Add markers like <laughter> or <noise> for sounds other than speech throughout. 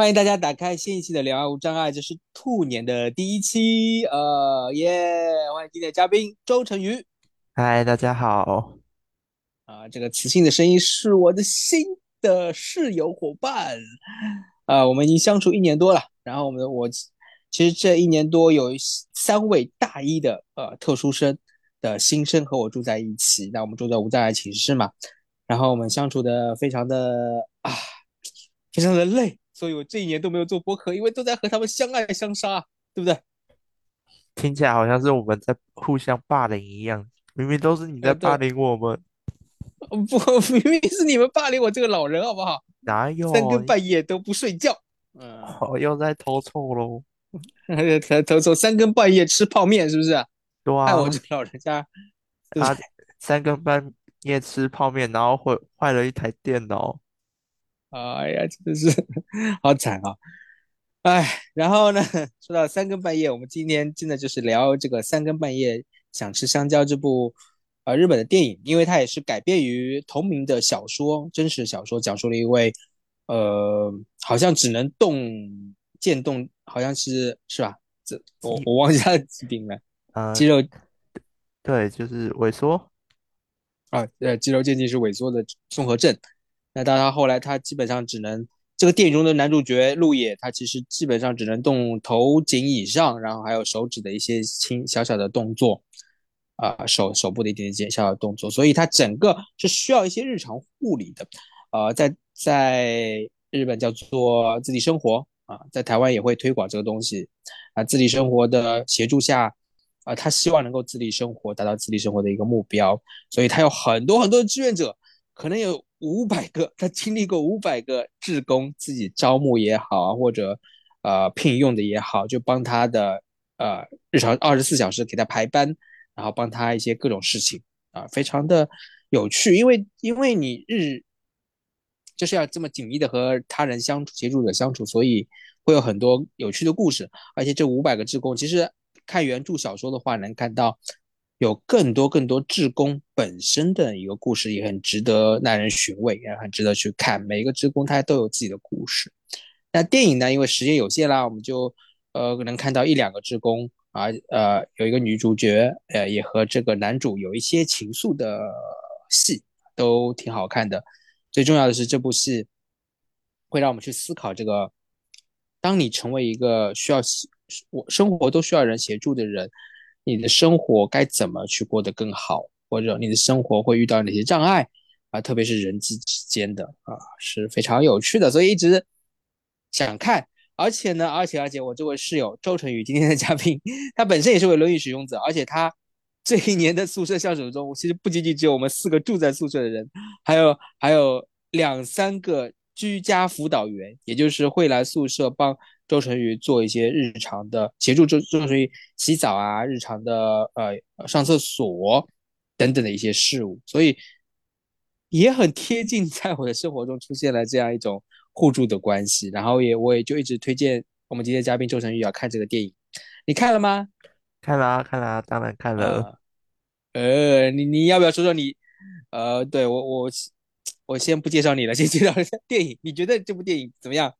欢迎大家打开新一期的《两岸无障碍》，这是兔年的第一期，呃，耶！欢迎今天的嘉宾周成宇嗨，大家好。啊，这个磁性的声音是我的新的室友伙伴，啊，我们已经相处一年多了，然后我们我其实这一年多有三位大一的呃特殊生的新生和我住在一起，那我们住在无障碍寝室嘛，然后我们相处的非常的啊，非常的累。所以我这一年都没有做播客，因为都在和他们相爱相杀，对不对？听起来好像是我们在互相霸凌一样，明明都是你在呃，霸，凌我们，不，<laughs> 明明是你们霸凌我这个老人，好不好？哪有？三更半夜都不睡觉，嗯，哦又在偷臭喽。头头从三更半夜吃泡面，是不是？对啊，害我这个老人家，他对？三更半夜吃泡面，然后坏坏了一台电脑。哎呀，真的是 <laughs> 好惨啊！哎，然后呢，说到三更半夜，我们今天真的就是聊这个三更半夜想吃香蕉这部呃日本的电影，因为它也是改编于同名的小说，真实小说，讲述了一位呃好像只能动渐冻，好像是是吧？这我，我忘记他的疾病了，<laughs> 呃，肌肉对，就是萎缩。啊，呃，肌肉渐进是萎缩的综合症。那到他后来，他基本上只能这个电影中的男主角路野，他其实基本上只能动头颈以上，然后还有手指的一些轻小小的动作，啊、手手部的一点点小小的动作，所以他整个是需要一些日常护理的。呃，在在日本叫做自理生活啊，在台湾也会推广这个东西啊，自理生活的协助下。啊，他希望能够自立生活，达到自立生活的一个目标，所以他有很多很多的志愿者，可能有五百个，他经历过五百个志工，自己招募也好，或者呃聘用的也好，就帮他的呃日常二十四小时给他排班，然后帮他一些各种事情啊，非常的有趣，因为因为你日就是要这么紧密的和他人相处、协助者相处，所以会有很多有趣的故事。而且这五百个志工，其实看原著小说的话，能看到有更多更多志工本身的一个故事，也很值得耐人寻味，也很值得去看。每一个志工他都有自己的故事。那电影呢，因为时间有限啦，我们就呃能看到一两个志工啊，呃有一个女主角，呃也和这个男主有一些情愫的戏，都挺好看的。最重要的是，这部戏会让我们去思考这个：当你成为一个需要我生活都需要人协助的人，你的生活该怎么去过得更好，或者你的生活会遇到哪些障碍啊？特别是人际之间的啊，是非常有趣的，所以一直想看。而且呢，而且而且，我这位室友周成宇今天的嘉宾，他本身也是位轮椅使用者，而且他这一年的宿舍相处中，其实不仅仅只有我们四个住在宿舍的人，还有还有两三个居家辅导员，也就是会来宿舍帮周成宇做一些日常的协助周周成宇洗澡啊，日常的呃上厕所等等的一些事物，所以也很贴近在我的生活中出现了这样一种互助的关系。然后也我也就一直推荐我们今天嘉宾周成宇要看这个电影，你看了吗？看啦看啦，当然看了。呃呃，你你要不要说说你？呃，对我我我先不介绍你了，先介绍一下电影。你觉得这部电影怎么样？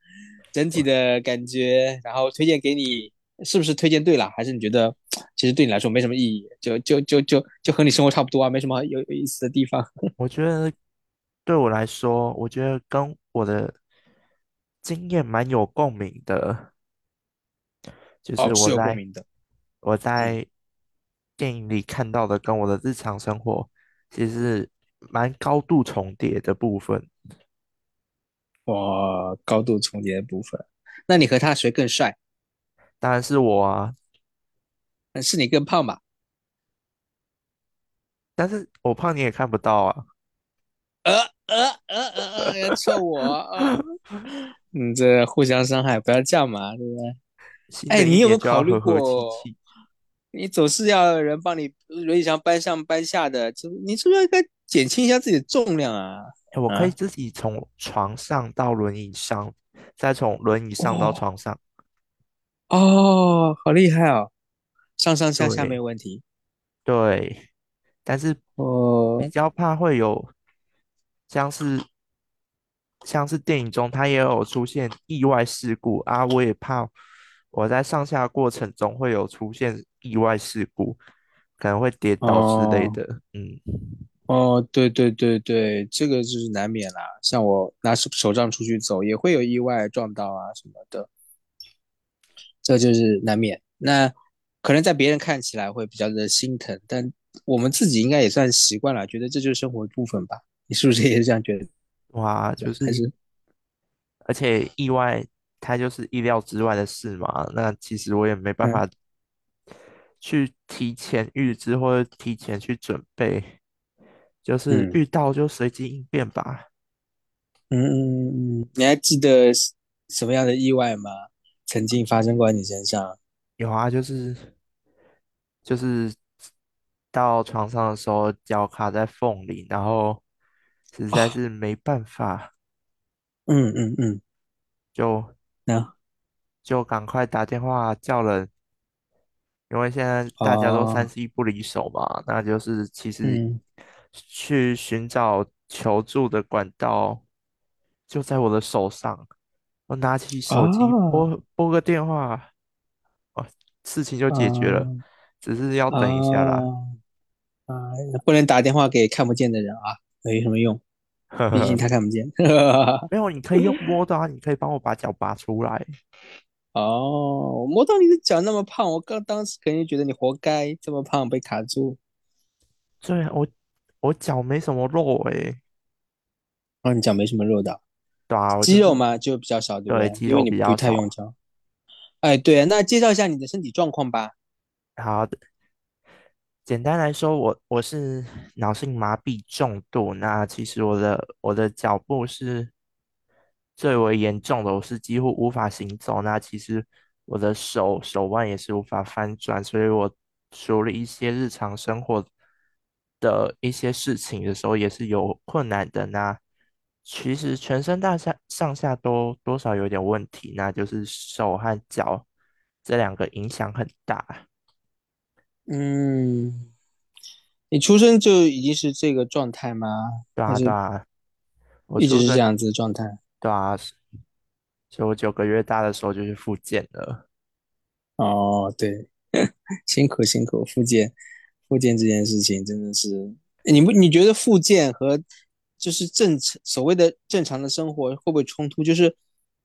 整体的感觉，然后推荐给你，是不是推荐对了？还是你觉得其实对你来说没什么意义？就就就就就和你生活差不多啊，没什么有有意思的地方。<laughs> 我觉得对我来说，我觉得跟我的经验蛮有共鸣的。就哦，是是我在。我嗯，在电影里看到的，跟我的日常生活其实蛮高度重叠的部分。我高度重叠的部分，那你和他谁更帅？当然是我啊，嗯是你更胖吧？但是我胖你也看不到啊。呃呃呃呃呃，要臭我啊！嗯，这互相伤害，不要这样嘛，对不对？哎，你有没有考虑过，你总是要人帮你轮椅上搬上搬下的，就你是不是应该减轻一下自己的重量啊？哎，我可以啊，自己从床上到轮椅上，再从轮椅上到哦床上。哦，好厉害哦，上上下下没有问题。对，但是比哦，较怕会有像是像是电影中，它也有出现意外事故啊，我也怕我在上下过程中会有出现意外事故，可能会跌倒之类哦的。嗯，哦，对对对对，这个就是难免啦。像我拿手手杖出去走，也会有意外撞到啊什么的，这就是难免。那可能在别人看起来会比较的心疼，但我们自己应该也算习惯了，觉得这就是生活一部分吧。你是不是也是这样觉得？哇，就是还是而且意外，它就是意料之外的事嘛。那其实我也没办嗯法去提前预知或者提前去准备，就是嗯。遇到就随机应变吧。嗯嗯嗯，你还记得什么样的意外吗？曾经发生过在你身上？有啊，就是就是到床上的时候脚卡在缝里，然后实在哦，是没办法，<laughs> 嗯嗯嗯，就那就赶快打电话叫人，因为现在大家都三哦，C 不离手嘛，那就是其实嗯去寻找求助的管道就在我的手上，我拿起手机啊拨拨个电话，哦，事情就解决了，啊只是要等一下啦。啊啊！不能打电话给看不见的人啊，没什么用，毕竟他 <laughs> 看不见。<laughs> 没有，你可以用摸的啊，你可以帮我把脚拔出来。<laughs> 哦，我摸到你的脚那么胖，我刚当时肯定觉得你活该这么胖被卡住。对啊，我我脚没什么肉诶、哦，你脚没什么肉的，对啊，我就是肌肉嘛就比较少，对不对？对肌因为你不。太用脚。哎，对啊，那介绍一下你的身体状况吧。好的，简单来说，我我是脑性麻痹重度，那其实我的我的脚步是最为严重的，我是几乎无法行走。那其实我的手手腕也是无法翻转，所以我除了一些日常生活的一些事情的时候也是有困难的。那其实全身大下上下都多少有点问题，那就是手和脚这两个影响很大。嗯，你出生就已经是这个状态吗？对啊，对啊，我一直，是这样子的状态？对啊，所以我九个月大的时候就去复健了。哦，对，<laughs> 辛苦辛苦，复健，复健这件事情真的是，你不你觉得复健和就是正常所谓的正常的生活会不会冲突？就是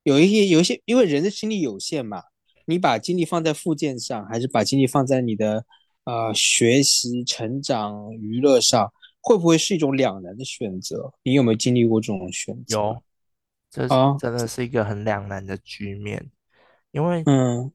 有一些有一些，因为人的精力有限嘛，你把精力放在复健上，还是把精力放在你的呃学习、成长、娱乐上，会不会是一种两难的选择？你有没有经历过这种选择有，这啊？真的是一个很两难的局面，因为嗯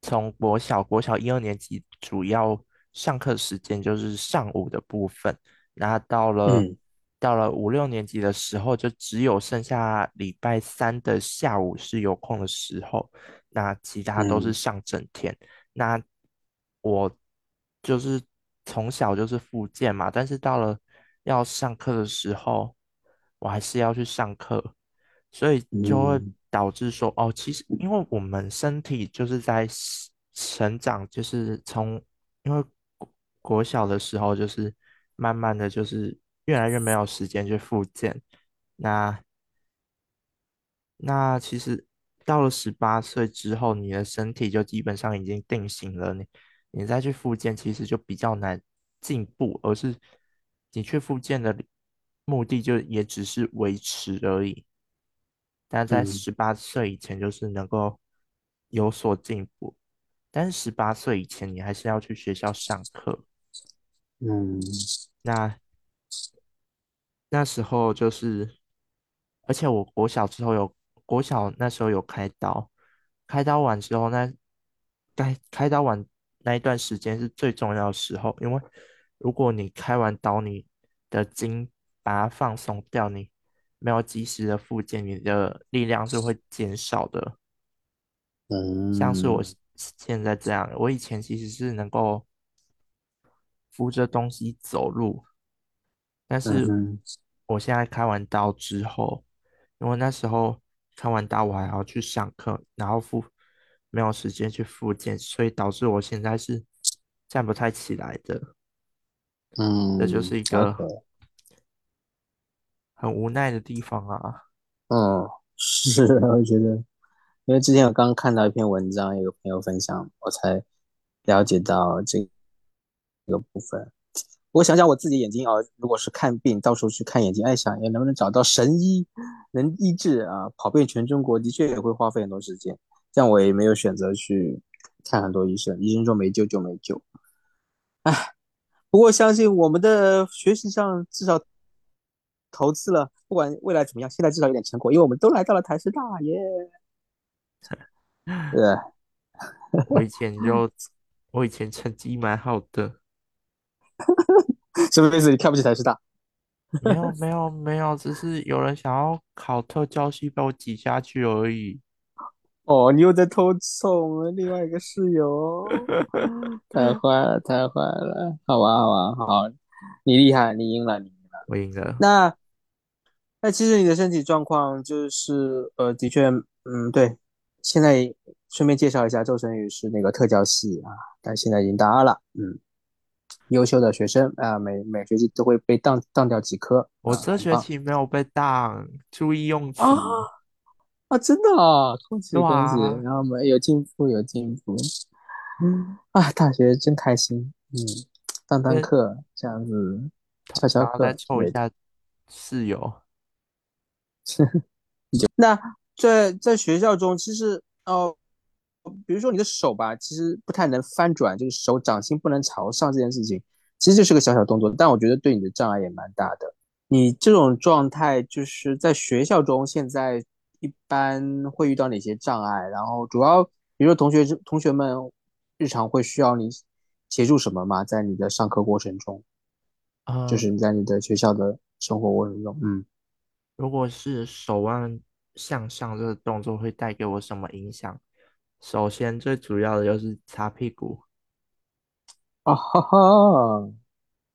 从国小国小一二年级主要上课时间就是上午的部分，那到了嗯。到了五六年级的时候，就只有剩下礼拜三的下午是有空的时候，那其他都是嗯。上整天。那我就是从小就是复健嘛，但是到了要上课的时候，我还是要去上课，所以就会嗯。导致说，哦，其实因为我们身体就是在成长，就是从因为国国小的时候，就是慢慢的就是越来越没有时间去复健，那那其实到了十八岁之后，你的身体就基本上已经定型了，你你再去复健，其实就比较难进步，而是你去复健的目的就也只是维持而已。但在嗯十八岁以前，就是能够有所进步，但是十八岁以前，你还是要去学校上课。嗯那那时候就是，而且我国小之后有国小那时候有开刀，开刀完之后那该开刀完那一段时间是最重要的时候，因为如果你开完刀，你的筋把它放松掉，你没有及时的复健，你的力量是会减少的。像是我现在这样，我以前其实是能够扶着东西走路，但是我现在开完刀之后，因为那时候开完刀我还要去上课，然后复没有时间去复健，所以导致我现在是站不太起来的，嗯这就嗯是一个。很无奈的地方啊。嗯，是，我觉得，因为之前我刚看到一篇文章，有个朋友分享，我才了解到这个部分。我想想我自己眼睛啊，如果是看病，到时候去看眼睛，哎，想也能不能找到神医能医治啊？跑遍全中国，的确也会花费很多时间。这样我也没有选择去看很多医生，医生说没救就没救。哎，不过相信我们的学习上至少投资了，不管未来怎么样，现在至少有点成果，因为我们都来到了台师大耶。<laughs> 对，我以前就我以前成绩蛮好的，<laughs> 什么意思？你看不起台师大？<laughs> 没有没有没有，只是有人想要考特教系被我挤下去而已。哦，你又在偷凑我们另外一个室友哦，<laughs> 太坏了，太坏了！好吧，好吧，好，你厉害，你赢了，你赢了。我赢了，那那其实你的身体状况就是呃，的确，嗯，对。现在顺便介绍一下，周晨宇是那个特教系啊，但现在已经大二了，嗯，优秀的学生啊，每每学期都会被当当掉几科我这学期没有被当，注意用词。啊啊，真的啊，恭喜恭喜！哇，然后我们有进步，有进步。嗯啊，大学真开心，嗯，当当跟课这样子，翘翘然后再课之类的。凑一下室友。<laughs> 那在在学校中，其实哦，比如说你的手吧，其实不太能翻转，就是手掌心不能朝上这件事情，其实就是个小小动作，但我觉得对你的障碍也蛮大的。你这种状态就是在学校中，现在一般会遇到哪些障碍？然后主要，比如说同学同学们日常会需要你协助什么吗？在你的上课过程中，啊就呃，是你在你的学校的生活过程中，嗯，如果是手腕向上这个动作会带给我什么影响？首先，最主要的就是擦屁股。啊哈哈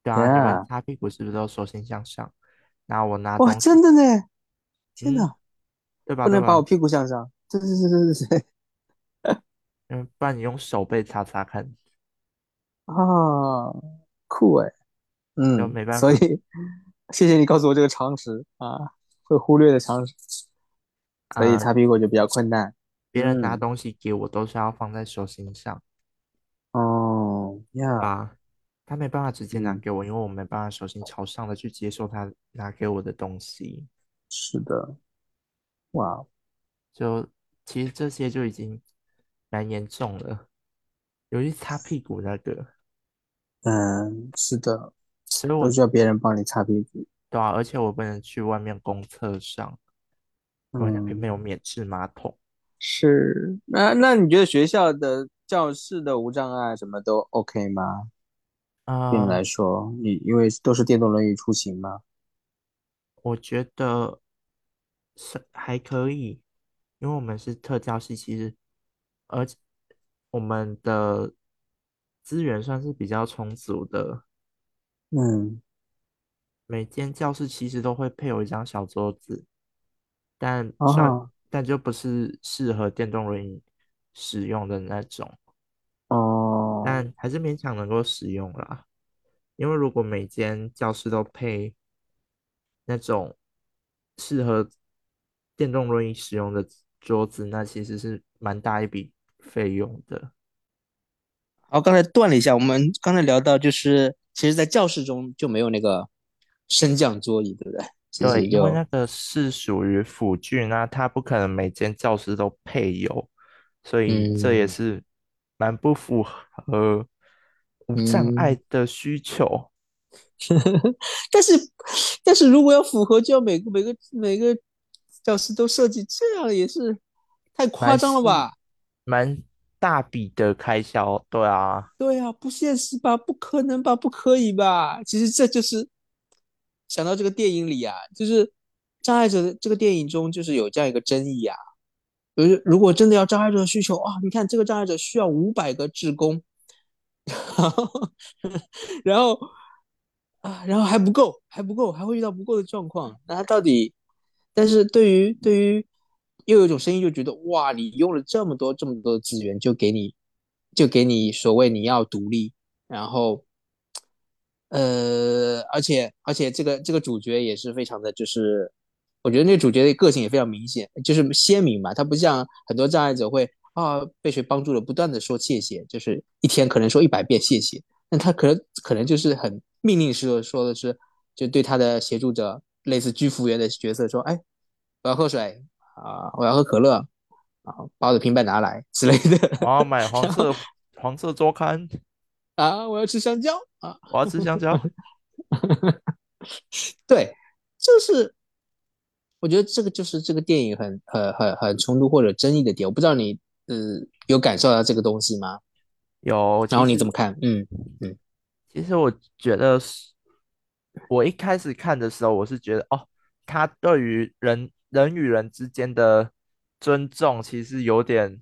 对啊，你们，yeah，擦屁股是不是都手心向上？那我拿哇，东西，真的呢，天嗯，哪，对吧？不能把我屁股向上，对对对对对对，嗯，不然你用手背擦擦看，啊，酷哎，就嗯，没办法所以谢谢你告诉我这个常识啊，会忽略的常识，所以啊。擦屁股就比较困难，别人拿嗯，东西给我都是要放在手心上，哦，呀，啊，他没办法直接拿嗯，给我，因为我没办法手心朝上的去接受他拿给我的东西。是的，哇，就其实这些就已经蛮严重了，尤其擦屁股那个，嗯，是的，所以我需要别人帮你擦屁股，对啊，而且我不能去外面公厕上，因为那边没嗯，有免治马桶。是，那那你觉得学校的教室的无障碍什么都 OK 吗？对你呃，来说，你因为都是电动轮椅出行嘛，我觉得是还可以，因为我们是特教系，其实而且我们的资源算是比较充足的，嗯，每间教室其实都会配有一张小桌子，但但就不是适合电动轮椅使用的那种，哦，但还是勉强能够使用啦。因为如果每间教室都配那种适合电动轮椅使用的桌子，那其实是蛮大一笔费用的。好，刚才断了一下，我们刚才聊到就是，其实，在教室中就没有那个升降桌椅，对不对？其对，因为那个是属于辅具，那它不可能每间教室都配有，所以这也嗯是蛮不符合无障碍嗯，的需求。<laughs> 但是，但是如果要符合，就要每个每个每个教室都设计，这样也是太夸张了吧？蛮大笔的开销，对啊，对啊，不现实吧？不可能吧？不可以吧？其实这就是想到这个电影里啊，就是障碍者的这个电影中，就是有这样一个争议啊。就是如果真的要障碍者的需求啊，你看这个障碍者需要五百个志工，然后 <laughs> 然后啊，然后还不够，还不够，还会遇到不够的状况。那他到底？但是对于对于，又有一种声音就觉得哇，你用了这么多这么多的资源，就给你就给你所谓你要独立，然后呃，而且而且这个这个主角也是非常的就是。我觉得那主角的个性也非常明显，就是鲜明嘛。他不像很多障碍者会啊被谁帮助了，不断的说谢谢，就是一天可能说一百遍谢谢。那他可能可能就是很命令式的说的是，就对他的协助者，类似居服员的角色说，哎，我要喝水啊，我要喝可乐啊，把我的平板拿来之类的。我 <laughs> 要买黄色黄色周刊啊，我要吃香蕉啊，我要吃香蕉。对，就是。我觉得这个就是这个电影很很很很冲突或者争议的点，我不知道你呃有感受到这个东西吗？有，然后你怎么看？嗯嗯，其实我觉得是，我一开始看的时候，我是觉得哦，他对于人人与人之间的尊重，其实有点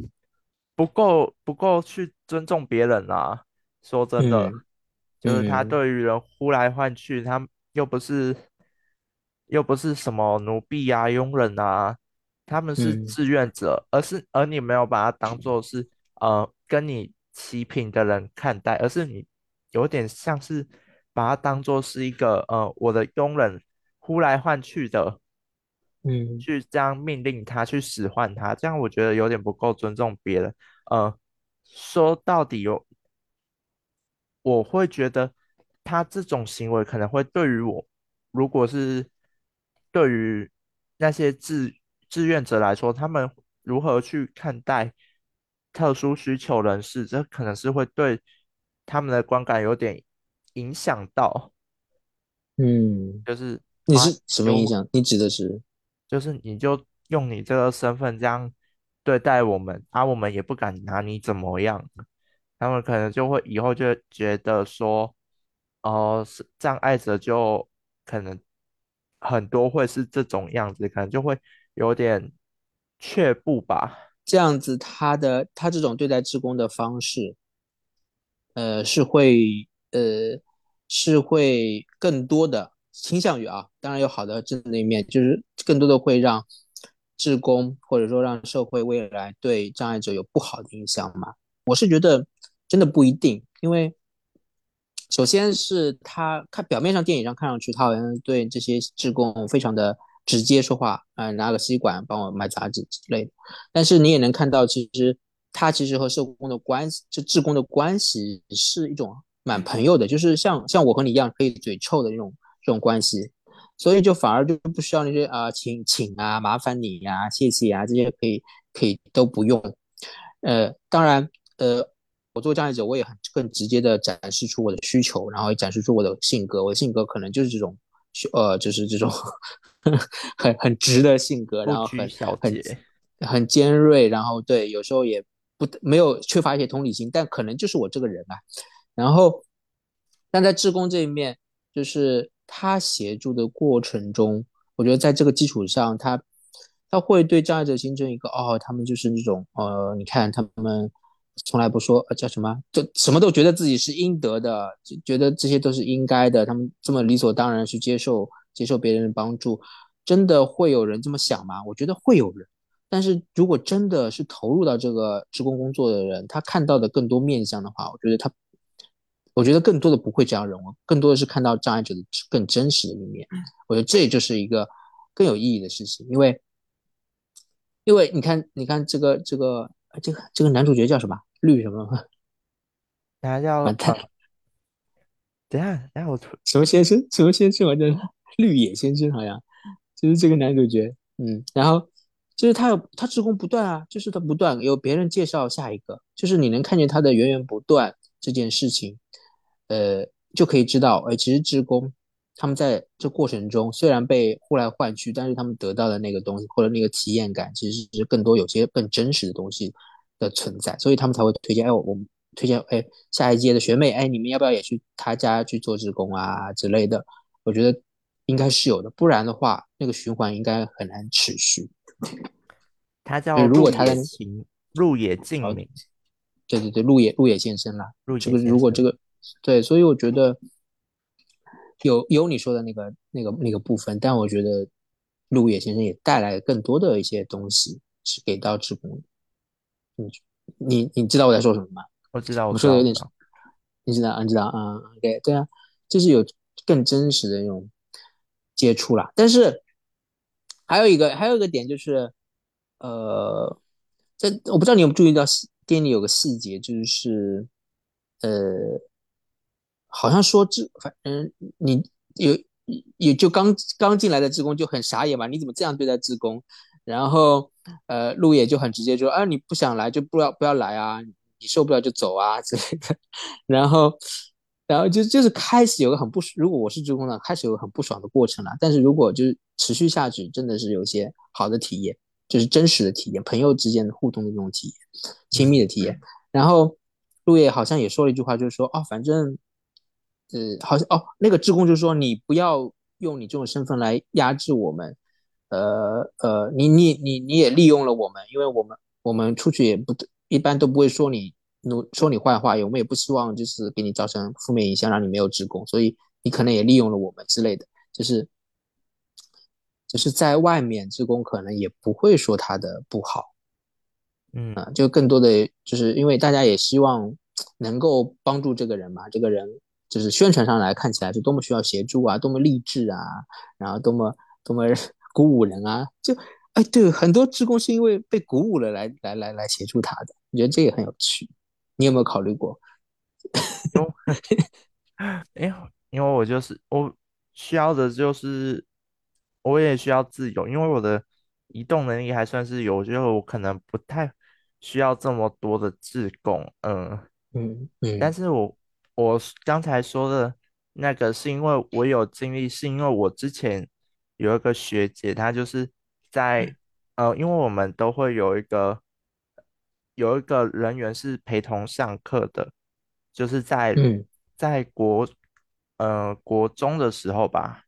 不够不够去尊重别人啊。说真的，就是他对于人呼来唤去，他又不是。又不是什么奴婢啊、佣人啊，他们是志愿者，而是而你没有把他当做是呃跟你齐平的人看待，而是你有点像是把他当做是一个呃我的佣人，呼来唤去的，嗯，去这样命令他去使唤他，这样我觉得有点不够尊重别人。呃，说到底有，我会觉得他这种行为可能会对于我，如果是。对于那些志志愿者来说，他们如何去看待特殊需求人士，这可能是会对他们的观感有点影响到。嗯，就是你是什么影响？你指的是？就是你就用你这个身份这样对待我们，啊，我们也不敢拿你怎么样。他们可能就会以后就觉得说，哦，是障碍者就可能。很多会是这种样子，可能就会有点却步吧。这样子，他的他这种对待职工的方式，呃，是会呃是会更多的倾向于啊，当然有好的正的一面，就是更多的会让职工或者说让社会未来对障碍者有不好的影响嘛？我是觉得真的不一定，因为。首先是他看表面上电影上看上去，他好像对这些职工非常的直接说话，嗯，拿个吸管帮我买杂志之类的。但是你也能看到，其实他其实和社工的关系，就职工的关系是一种蛮朋友的，就是像像我和你一样可以嘴臭的那种这种关系。所以就反而就不需要那些啊，请请啊，麻烦你呀，谢谢啊，这些可以可以都不用。呃，当然，呃。我做障碍者，我也很更直接的展示出我的需求，然后也展示出我的性格。我的性格可能就是这种，呃，就是这种 <laughs> 很很直的性格，然后很很很尖锐，然后对，有时候也不没有缺乏一些同理心，但可能就是我这个人啊。然后，但在志工这一面，就是他协助的过程中，我觉得在这个基础上，他他会对障碍者形成一个哦，他们就是那种呃，你看他们。从来不说呃叫什么，就什么都觉得自己是应得的，就觉得这些都是应该的。他们这么理所当然去接受接受别人的帮助，真的会有人这么想吗？我觉得会有人。但是如果真的是投入到这个职工工作的人，他看到的更多面相的话，我觉得他，我觉得更多的不会这样认为，更多的是看到障碍者的更真实的一面。我觉得这就是一个更有意义的事情，因为，因为你看，你看这个这个这个这个男主角叫什么？绿什么？<laughs> 他叫完蛋。等下，等下，我什么先生？什么先生？我叫绿野先生，好像就是这个男主角。嗯，然后就是他有他职工不断啊，就是他不断有别人介绍下一个，就是你能看见他的源源不断这件事情，呃，就可以知道，哎，其实职工他们在这过程中虽然被呼来唤去，但是他们得到的那个东西或者那个体验感，其实是更多有些更真实的东西。的存在，所以他们才会推荐。哎，我们推荐哎，下一届的学妹，哎，你们要不要也去他家去做职工啊之类的？我觉得应该是有的，不然的话，那个循环应该很难持续。他叫如果他的入野静明，对对对，入野入野先生啦。这个如果这个对，所以我觉得有有你说的那个那个那个部分，但我觉得陆野先生也带来更多的一些东西是给到职工的。你你知道我在说什么吗？我知道，我说的有点少。你知道，你知道啊？OK，对啊，就是有更真实的那种接触啦。但是还有一个还有一个点就是，呃，这我不知道你有没有注意到电影里有个细节，就是呃，好像说这反正你有也就刚刚进来的职工就很傻眼嘛，你怎么这样对待职工？然后呃，陆野就很直接说，啊，你不想来就不要不要来啊，你受不了就走啊之类的。<laughs> 然后然后就就是开始有个很不，如果我是职工呢，开始有个很不爽的过程了。但是如果就是持续下去，真的是有些好的体验，就是真实的体验，朋友之间的互动的这种体验，亲密的体验。然后陆野好像也说了一句话，就是说，哦，反正。呃，好像哦，那个职工就说你不要用你这种身份来压制我们，呃呃，你你你你也利用了我们，因为我们我们出去也不一般都不会说你努说你坏话，我们也不希望就是给你造成负面影响，让你没有职工，所以你可能也利用了我们之类的，就是就是在外面职工可能也不会说他的不好，嗯啊，就更多的就是因为大家也希望能够帮助这个人嘛，这个人。就是宣传上来看起来是多么需要协助啊，多么励志啊，然后多么多么鼓舞人啊，就哎对，很多职工是因为被鼓舞了来来来来协助他的，我觉得这也很有趣。你有没有考虑过？<laughs> 哎，因为我就是我需要的就是我也需要自由，因为我的移动能力还算是有，我觉得我可能不太需要这么多的自贡，嗯嗯嗯，但是我。我刚才说的那个是因为我有经历，是因为我之前有一个学姐，她就是在呃，因为我们都会有一个有一个人员是陪同上课的，就是在在国呃国中的时候吧，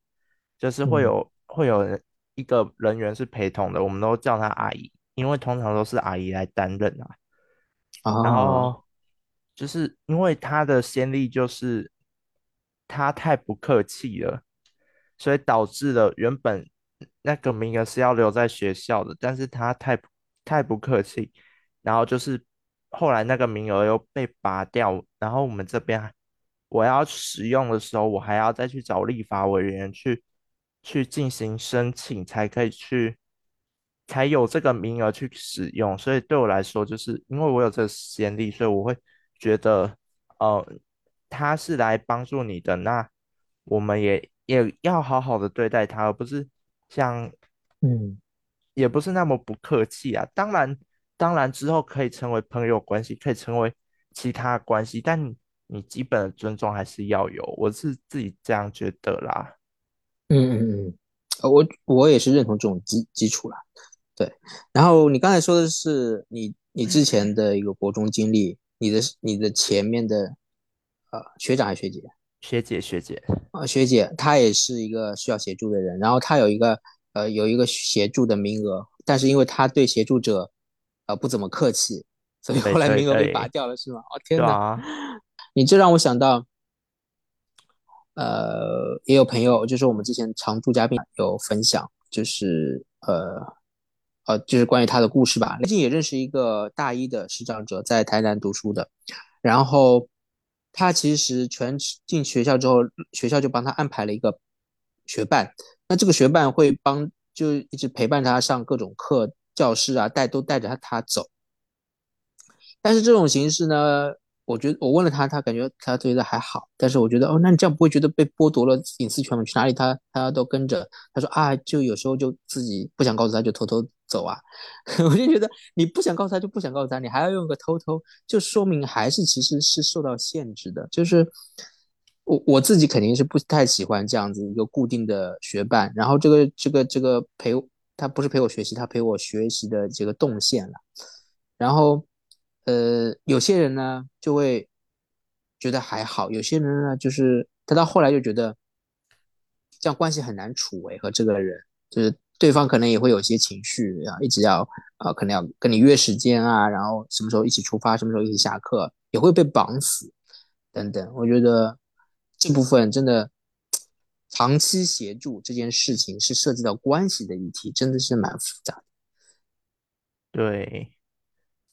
就是会有会有一个人员是陪同的，我们都叫她阿姨，因为通常都是阿姨来担任啊，然后。就是因为她的先例就是她太不客气了，所以导致了原本那个名额是要留在学校的，但是他太太不客气，然后就是后来那个名额又被拔掉，然后我们这边我要使用的时候，我还要再去找立法委员去去进行申请，才可以去才有这个名额去使用，所以对我来说，就是因为我有这先例，所以我会。觉得，呃，他是来帮助你的，那我们也也要好好的对待他，而不是像，嗯，也不是那么不客气啊。当然，当然之后可以成为朋友关系，可以成为其他关系，但你基本的尊重还是要有，我是自己这样觉得啦。嗯嗯嗯，我我也是认同这种基基础啦。对，然后你刚才说的是你你之前的一个国中经历。你的你的前面的，呃，学长还是学姐？学姐学姐啊，学姐，她也是一个需要协助的人，然后她有一个呃有一个协助的名额，但是因为她对协助者，呃不怎么客气，所以后来名额被拔掉了，是吗？哦天哪！<laughs> 你这让我想到，呃，也有朋友就是我们之前常驻嘉宾有分享，就是呃。呃，就是关于他的故事吧。最近也认识一个大一的视障者，在台南读书的。然后他其实全进学校之后，学校就帮他安排了一个学伴。那这个学伴会帮，就一直陪伴他上各种课，教室啊，带都带着他他走。但是这种形式呢？我觉得我问了他，他感觉他觉得还好，但是我觉得哦，那你这样不会觉得被剥夺了隐私权吗？去哪里他他都跟着。他说啊，就有时候就自己不想告诉他，就偷偷走啊。<laughs> 我就觉得你不想告诉他就不想告诉他，你还要用个偷偷，就说明还是其实是受到限制的。就是我我自己肯定是不太喜欢这样子一个固定的学伴，然后这个这个这个陪他不是陪我学习，他陪我学习的这个动线了，然后。呃，有些人呢就会觉得还好，有些人呢就是他到后来就觉得这样关系很难处为，和这个人就是对方可能也会有些情绪啊，一直要啊，可能要跟你约时间啊，然后什么时候一起出发，什么时候一起下课，也会被绑死等等。我觉得这部分真的长期协助这件事情是涉及到关系的议题，真的是蛮复杂的。对。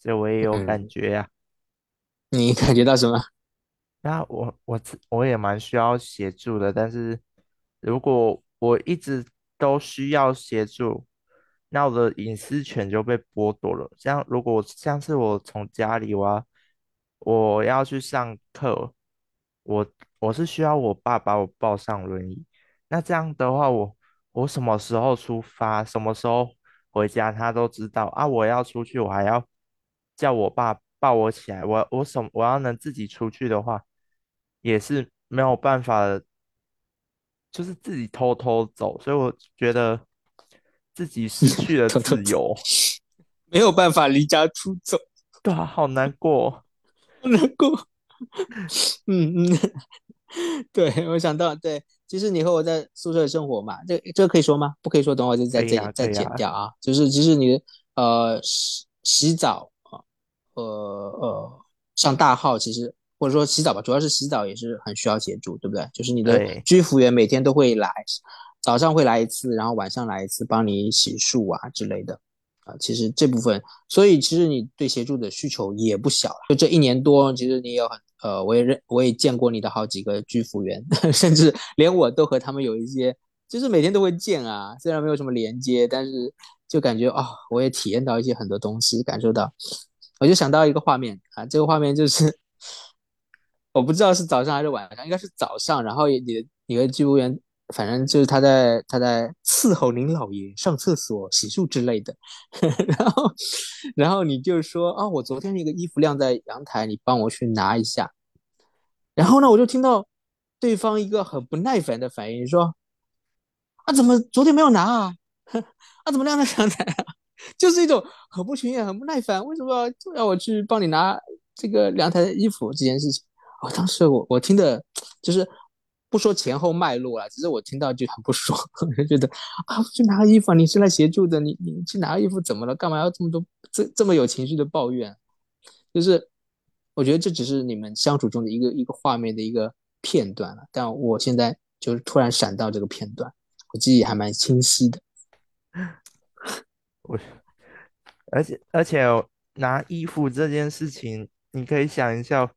这我也有感觉呀，你感觉到什么？<laughs> 那我我我也蛮需要协助的，但是如果我一直都需要协助，那我的隐私权就被剥夺了。像如果像是我从家里我要我要去上课，我我是需要我爸把我抱上轮椅。那这样的话，我我什么时候出发，什么时候回家，他都知道啊。我要出去，我还要叫我爸抱我起来。我我什我要能自己出去的话，也是没有办法的，就是自己偷偷走。所以我觉得自己失去了自由，没有办法离家出走，对啊，好难过。<laughs> 好难过。嗯嗯，<laughs> 对，我想到，对，其实你和我在宿舍生活嘛，这这个可以说吗？不可以说，等会儿就再可以啊，这里再剪掉啊。就是其实你呃洗洗澡啊，呃呃上大号，其实或者说洗澡吧，主要是洗澡也是很需要协助，对不对？就是你的，居服员每天都会来，早上会来一次，然后晚上来一次，帮你洗漱啊之类的。啊，其实这部分，所以其实你对协助的需求也不小了。就这一年多，其实你有很呃，我也认我也见过你的好几个居服员，<laughs> 甚至连我都和他们有一些，就是每天都会见啊，虽然没有什么连接，但是就感觉啊、哦，我也体验到一些很多东西，感受到，我就想到一个画面啊，这个画面就是我不知道是早上还是晚上，应该是早上，然后你你的居服员，反正就是他在他在伺候您老爷上厕所、洗漱之类的，<laughs> 然后然后你就说啊，我昨天那个衣服晾在阳台，你帮我去拿一下。然后呢，我就听到对方一个很不耐烦的反应，说啊，怎么昨天没有拿啊？<laughs> 啊，怎么晾在阳台啊？就是一种很不情愿、很不耐烦，为什么要要我去帮你拿这个阳台衣服这件事情？哦，当时我我听的，就是不说前后脉络了，只是我听到就很不爽，<laughs> 就觉得啊，去拿个衣服啊，你是来协助的，你你去拿个衣服怎么了？干嘛要这么多这这么有情绪的抱怨？就是我觉得这只是你们相处中的一个一个画面的一个片段了，但我现在就是突然闪到这个片段，我记忆还蛮清晰的。我而且而且拿衣服这件事情，你可以想一下，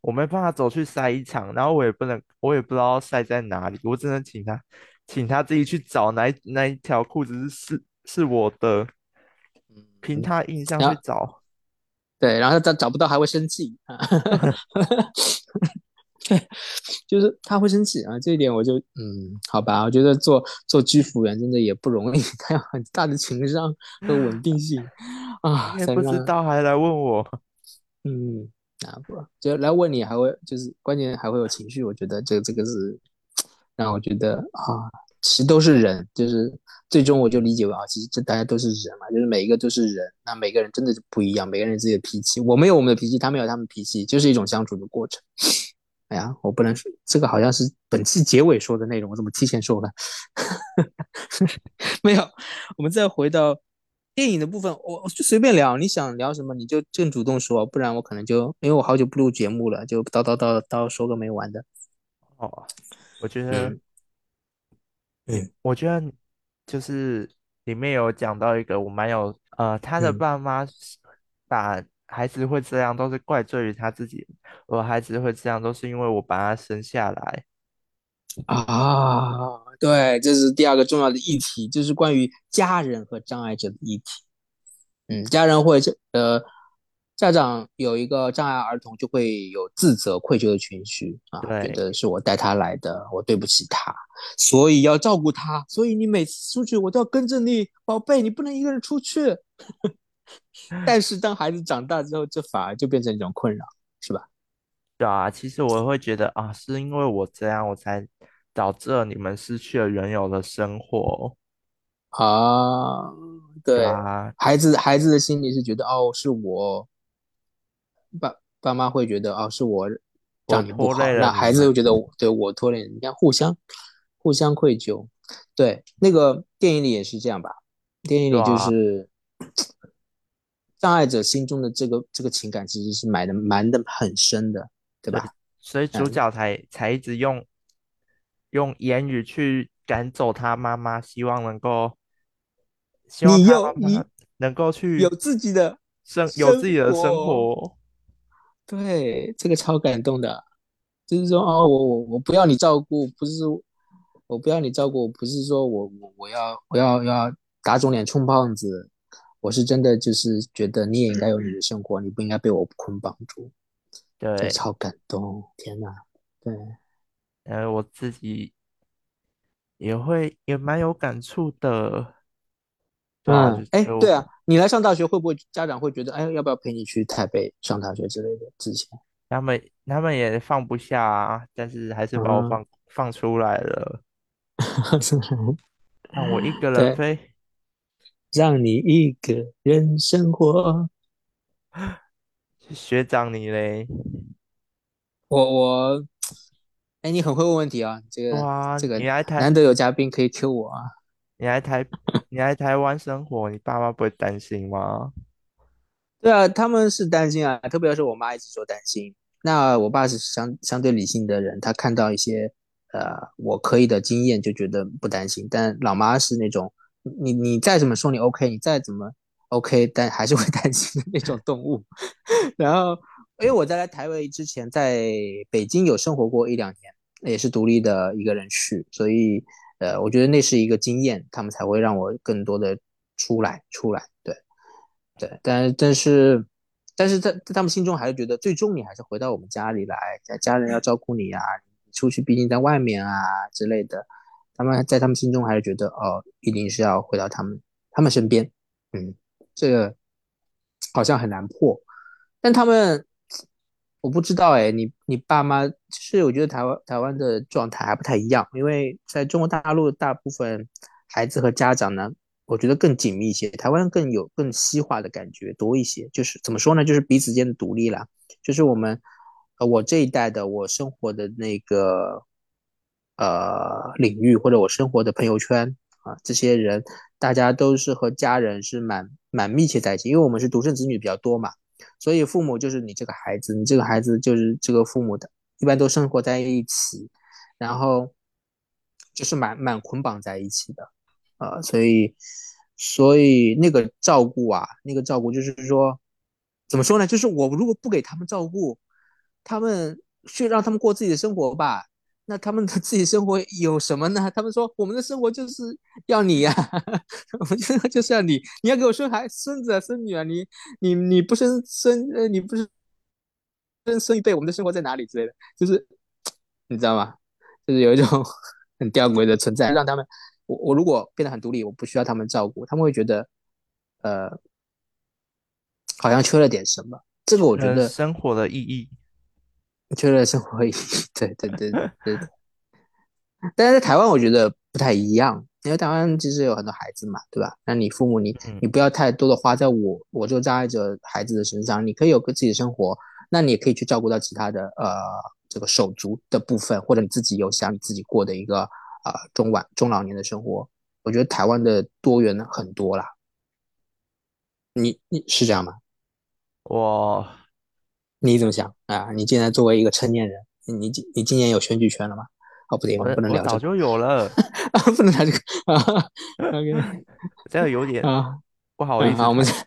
我没办法走去晒衣场，然后我也不能，我也不知道晒在哪里，我只能请他，请他自己去找哪一哪一条裤子是是是我的，凭嗯，他印象去找。对，然后他找不到还会生气啊，<laughs> 对，就是他会生气啊，这一点我就嗯，好吧，我觉得做做居服员真的也不容易，他要很大的情商和稳定性啊，不知道还来问我，<laughs> 嗯，啊不，就来问你还会就是关键还会有情绪，我觉得这这个是让我觉得啊，其实都是人，就是最终我就理解为啊，其实这大家都是人嘛，就是每一个都是人，那每个人真的是不一样，每个人有自己的脾气，我们有我们的脾气，他们有他们脾气，就是一种相处的过程。哎呀，我不能说这个好像是本期结尾说的内容，我怎么提前说了？<laughs> 没有，我们再回到电影的部分，我就随便聊，你想聊什么你就正主动说，不然我可能就因为我好久不录节目了，就叨叨叨叨说个没完的。哦，我觉得，嗯嗯我觉得就是里面有讲到一个我蛮有，呃，他的嗯爸妈是把孩子会这样都是怪罪于他自己，我孩子会这样都是因为我把他生下来。啊，对，这是第二个重要的议题，就是关于家人和障碍者的议题。嗯，家人会呃，家长有一个障碍儿童就会有自责、愧疚的情绪啊，觉对，得是我带他来的，我对不起他，所以要照顾他，所以你每次出去我都要跟着你，宝贝，你不能一个人出去。<laughs> 但是当孩子长大之后，这反而就变成一种困扰，是吧？对啊，其实我会觉得啊，是因为我这样，我才导致了你们失去了原有的生活。啊，对，对啊，孩子孩子的心里是觉得哦，是我爸爸妈会觉得哦，是我我让你不好，拖累了那。孩子又觉得对我拖累你，你看互相互相愧疚。对，那个电影里也是这样吧？电影里就是障碍者心中的这个这个情感其实是埋的埋的很深的，对吧？所以主嗯，角才才一直用用言语去赶走他妈妈，希望能够希望你他妈妈能够去有自己的生有自己的生活，对，这个超感动的。就是说哦，我我我不要你照顾，不是说我不要你照顾，不是说我我我要我要要打肿脸充胖子，我是真的就是觉得你也应该有你的生活，你不应该被我捆绑住，就对，超感动，天呐，对，呃，我自己也会也蛮有感触的，对啊，就嗯，哎，对啊，你来上大学会不会家长会觉得，哎，要不要陪你去台北上大学之类的？之前，他们他们也放不下啊，但是还是把我嗯，放放出来了，<laughs> 让我一个人对，飞。让你一个人生活。<laughs> 学长你嘞？我我，哎，你很会问问题啊，这个哇，这个你来台难得有嘉宾可以 Q 我啊。你来台 <laughs> 你来台湾生活，你爸妈不会担心吗？对啊，他们是担心啊，特别是我妈一直说担心。那我爸是相相对理性的人，他看到一些呃我可以的经验，就觉得不担心。但老妈是那种你你再怎么说你 OK，你再怎么 OK，<laughs> 但还是会担心的那种动物。<laughs> 然后，因为我在来台北之前，在北京有生活过一两年，也是独立的一个人去，所以呃，我觉得那是一个经验，他们才会让我更多的出来出来。对。对，但但是但是在在他们心中还是觉得，最终你还是回到我们家里来，家家人要照顾你啊，你出去毕竟在外面啊之类的，他们在他们心中还是觉得，哦，一定是要回到他们他们身边，嗯，这个好像很难破，但他们我不知道哎，你你爸妈，其实我觉得台湾台湾的状态还不太一样，因为在中国大陆大部分孩子和家长呢。我觉得更紧密一些，台湾更有更西化的感觉多一些。就是怎么说呢？就是彼此间的独立啦。就是我们，呃，我这一代的我生活的那个呃领域，或者我生活的朋友圈啊，这些人大家都是和家人是蛮蛮密切在一起，因为我们是独生子女比较多嘛，所以父母就是你这个孩子，你这个孩子就是这个父母的，一般都生活在一起，然后就是蛮蛮捆绑在一起的。呃，所以所以那个照顾啊，那个照顾就是说，怎么说呢？就是我如果不给他们照顾，他们去让他们过自己的生活吧，那他们的自己生活有什么呢？他们说我们的生活就是要你呀、啊，<laughs> 我们生活就是要你，你要给我生孩孙子啊孙女啊，你你你不生生呃你不是生生一辈，我们的生活在哪里之类的，就是你知道吗？就是有一种 <laughs> 很吊诡的存在，让他们我我如果变得很独立，我不需要他们照顾，他们会觉得呃好像缺了点什么。这个我觉呃，得生活的意义。缺了生活意义。<laughs> 对对对对对。但是在台湾，我觉得不太一样，因为台湾其实有很多孩子嘛，对吧？那你父母你嗯，你不要太多的花在我我这个障碍者孩子的身上，你可以有个自己的生活，那你也可以去照顾到其他的呃这个手足的部分，或者你自己有想你自己过的一个呃中晚中老年的生活。我觉得台湾的多元很多啦，你你是这样吗？我你怎么想啊？你现在作为一个成年人，你今你今年有选举权了吗？哦，不对，我们不能聊这个我早就有了，啊，不能聊这个啊。<laughs> OK 这个有点啊，不好意思啊，我们思谈。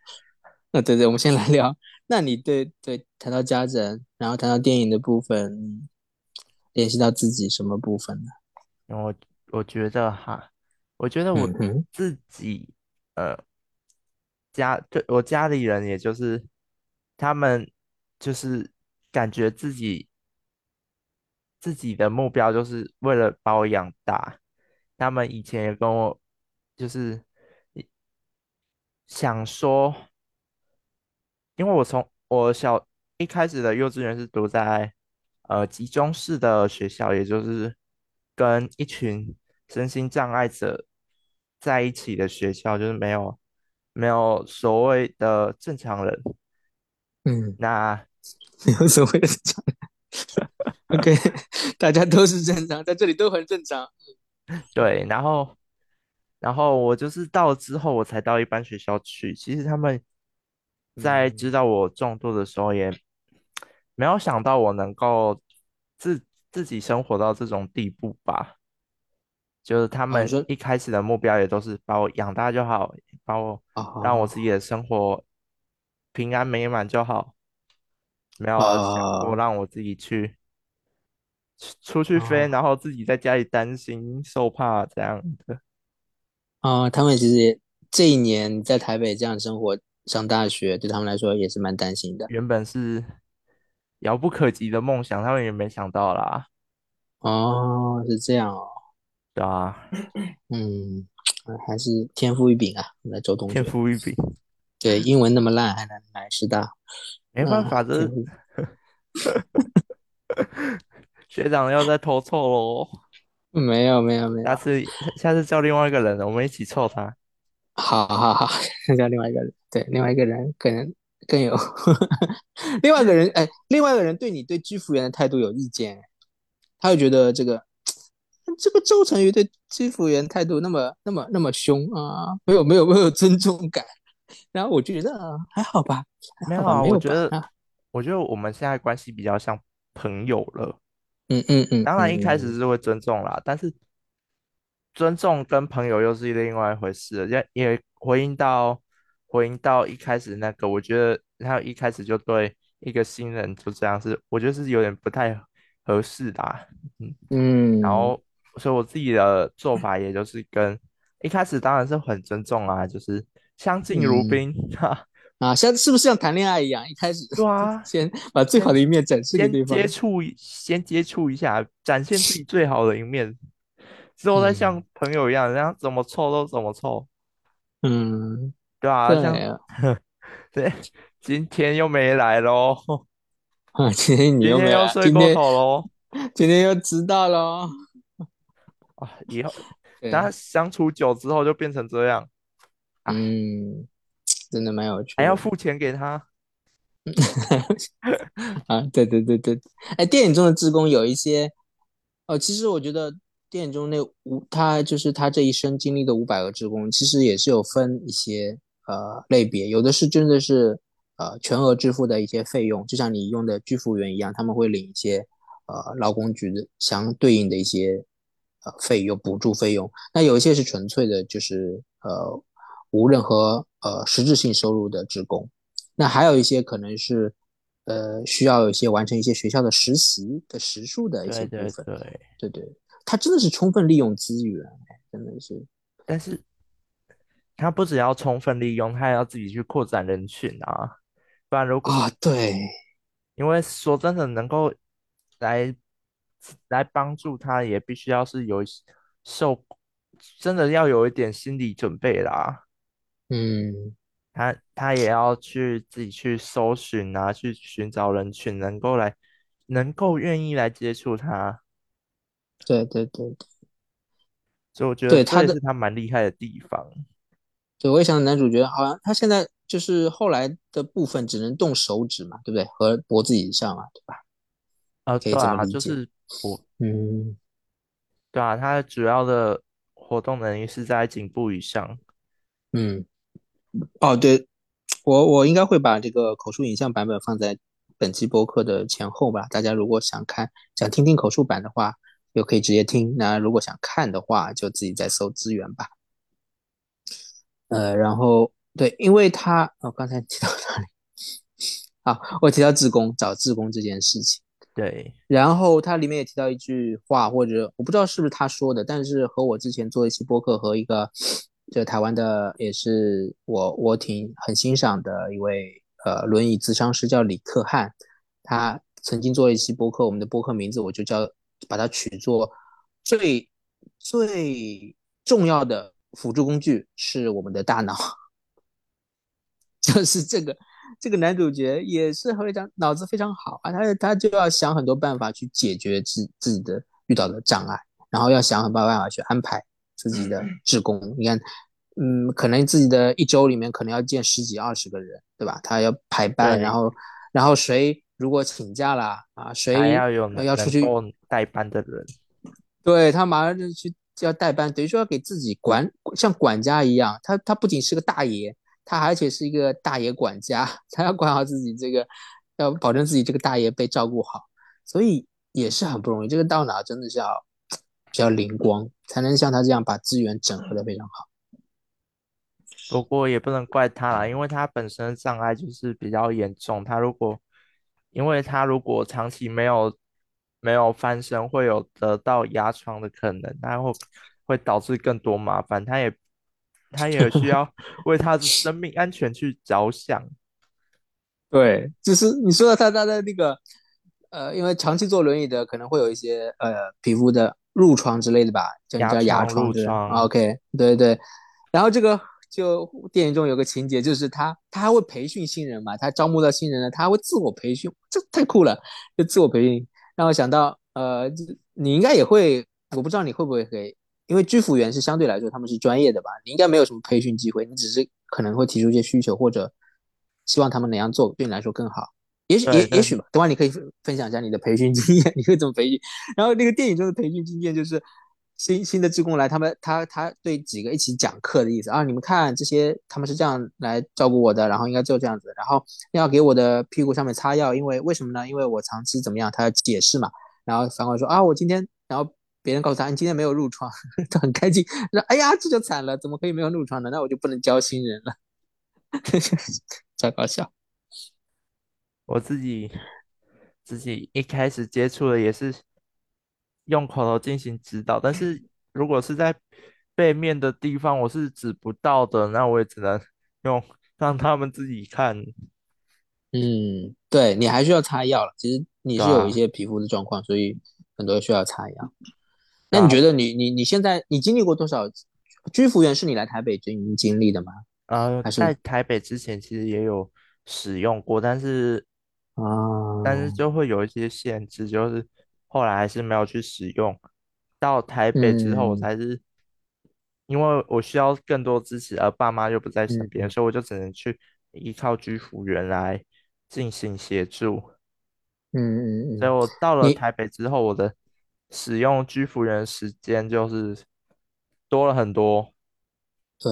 那 <laughs> 对对，我们先来聊。那你对对谈到家人，然后谈到电影的部分，联系到自己什么部分呢？我我觉得哈，我觉得我自己呃家对我家里人，也就是他们就是感觉自己自己的目标就是为了把我养大。他们以前也跟我就是想说，因为我从我小一开始的幼稚园是读在呃集中式的学校，也就是跟一群身心障碍者在一起的学校，就是没有没有所谓的正常人。嗯，那没 <laughs> 有所谓的正常，OK，<laughs> 大家都是正常，在这里都很正常。对，然后然后我就是到了之后，我才到一般学校去。其实他们在知嗯，道我重度的时候，也没有想到我能够自自己生活到这种地步吧。就是他们一开始的目标也都是把我养大就好，把我让我啊自己的生活平安美满就好，没有想过啊让我自己去出出去飞，然啊后自己在家里担心受怕这样的。啊，他们其实也这一年在台北这样生活，上大学，对他们来说也是蛮担心的。原本是遥不可及的梦想，他们也没想到啦，哦，是这样哦，对啊，<coughs> 嗯，还是天赋异禀啊，我们的周同天学。赋异禀，对，英文那么烂还能来师大，啊，没办法，这天赋。<laughs> 学长要再偷凑喽，没有没有没有，下次下次叫另外一个人，我们一起凑他。好好好，叫另外一个人，对，另外一个人可能更有，<laughs> 另外一个人，哎，另外一个人对你对居服员的态度有意见，他会觉得这个这个周成宇对居服员态度那么那么那么凶啊，没有没有没有尊重感，然后我就觉得啊，还好吧，还好吧，没有啊，有，我觉得啊，我觉得我们现在关系比较像朋友了。嗯嗯嗯当然一开始嗯是会尊重啦，但是尊重跟朋友又是另外一回事了。也也回应到回应到一开始那个，我觉得他一开始就对一个新人就这样是，我觉得是有点不太合适的嗯嗯，然嗯后所以我自己的做法也就是跟一开始当然是很尊重啊，就是相敬如嗯。宾哈，啊，像是不是像谈恋爱一样，一开始对啊，<laughs> 先把最好的一面展示给先对方，接触先接触一下，展现自己最好的一面，之后再像嗯朋友一样，人家怎么凑都怎么凑，嗯，对啊，对像啊，<laughs> 对，今天又没来喽，<laughs> 啊，今天你又没来，又睡过头喽，今天又迟到了哦，啊，以后大家，相处久之后就变成这样，哎，嗯，真的蛮有趣的。还要付钱给他，<laughs> 啊，对对对对，哎，电影中的志工有一些，哦，其实我觉得电影中那五，他就是他这一生经历的五百个志工，其实也是有分一些呃类别，有的是真的是呃全额支付的一些费用，就像你用的居服员一样，他们会领一些呃劳工局的相对应的一些呃费用补助费用，那有一些是纯粹的，就是呃无任何呃实质性收入的职工。那还有一些可能是，呃，需要有一些完成一些学校的实习的时数的一些部分。对，对对，他真的是充分利用资源，哎真的是。但是他不只要充分利用，他还要自己去扩展人群啊，不然如果啊，对，因为说真的，能够来来帮助他，也必须要是有受，真的要有一点心理准备啦。嗯，他他也要去自己去搜寻啊，去寻找人群，能够来能够愿意来接触他，对对对对，所以我觉得对他的，这也是他蛮厉害的地方。对我也想男主角好像他现在就是后来的部分只能动手指嘛，对不对？和脖子以上啊，对吧？呃，可以对啊，这么理解。就是我，嗯对啊，他主要的活动能力是在颈部以上。嗯，哦，对，我我应该会把这个口述影像版本放在本期播客的前后吧。大家如果想看、想听听口述版的话，就可以直接听；那如果想看的话，就自己再搜资源吧。呃，然后对，因为他，我、刚才提到哪里？<laughs> 啊，我提到自宫找自宫这件事情。对，然后他里面也提到一句话，或者我不知道是不是他说的，但是和我之前做一期播客和一个这台湾的也是我我挺很欣赏的一位呃轮椅咨商师叫李克汉，他曾经做了一期播客，我们的播客名字我就叫把它取作最最重要的辅助工具是我们的大脑，<laughs> 就是这个这个男主角也是非常脑子非常好啊，他他就要想很多办法去解决自自己的遇到的障碍，然后要想很多办法去安排自己的志工。你看，嗯，可能自己的一周里面可能要见十几二十个人，对吧？他要排班，然，后然后谁如果请假了啊，还谁要有要出去代班的人。对他马上就去就要代班，等于说要给自己管像管家一样。他他不仅是个大爷，他而且是一个大爷管家，<laughs> 他要管好自己这个，要保证自己这个大爷被照顾好，所以也是很不容易。这个到哪真的是要比较灵光，才能像他这样把资源整合的非常好。不过也不能怪他啦，因为他本身的障碍就是比较严重。他如果，因为他如果长期没有没有翻身，会有得到压疮的可能，他会会导致更多麻烦。他也他也需要 <laughs> 为他的生命安全去着想。对，就是你说的他他的那个，呃，因为长期坐轮椅的可能会有一些呃皮肤的褥疮之类的吧，叫叫牙疮褥疮。OK，对对。然后这个就电影中有个情节，就是他他还会培训新人嘛，他招募到新人了，他还会自我培训，这太酷了，就自我培训，让我想到呃，你应该也会，我不知道你会不会给，因为居服员是相对来说他们是专业的吧，你应该没有什么培训机会，你只是可能会提出一些需求或者。希望他们哪样做对你来说更好？也许也也许吧。等会你可以分享一下你的培训经验，<laughs> 你会怎么培训？然后那个电影中的培训经验就是新新的职工来，他们他他对几个一起讲课的意思啊。你们看这些，他们是这样来照顾我的，然后应该就这样子，然后要给我的屁股上面擦药，因为为什么呢？因为我长期怎么样？他要解释嘛。然后反过来说啊，我今天，然后别人告诉他你今天没有褥疮，<laughs> 他很开心。说哎呀，这就惨了，怎么可以没有褥疮呢？那我就不能教新人了。<laughs> 超搞笑！我自己自己一开始接触的也是用口头进行指导，但是如果是在背面的地方我是指不到的，那我也只能 <laughs> 用让他们自己看。嗯，对你还需要擦药了。其实你是有一些皮肤的状况，所以很多需要擦药。那你觉得你你你现在你经历过多少居服员？是你来台北经经历的吗？呃，在台北之前其实也有使用过，但是啊，但是就会有一些限制，就是后来还是没有去使用。到台北之后，我才是因为我需要更多支持，而爸妈又不在身边，所以我就只能去依靠居服员来进行协助。嗯嗯嗯。所以我到了台北之后，我的使用居服员时间就是多了很多。对。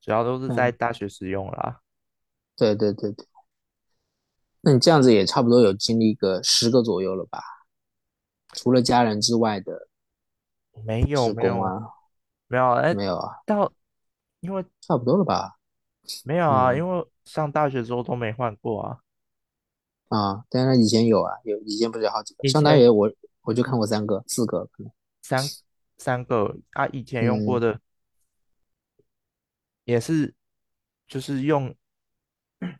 主要都是在大学使用啦。对对对对，那你这样子也差不多有经历个十个左右了吧？除了家人之外的，没有没有啊，没有哎，没有啊，到因为差不多了吧？没有啊，因为上大学之后都没换过啊。啊，但是以前有啊，有以前不是有好几个？上大学我我就看过三个、四个可能。三三个啊，以前用过的。也是，就是用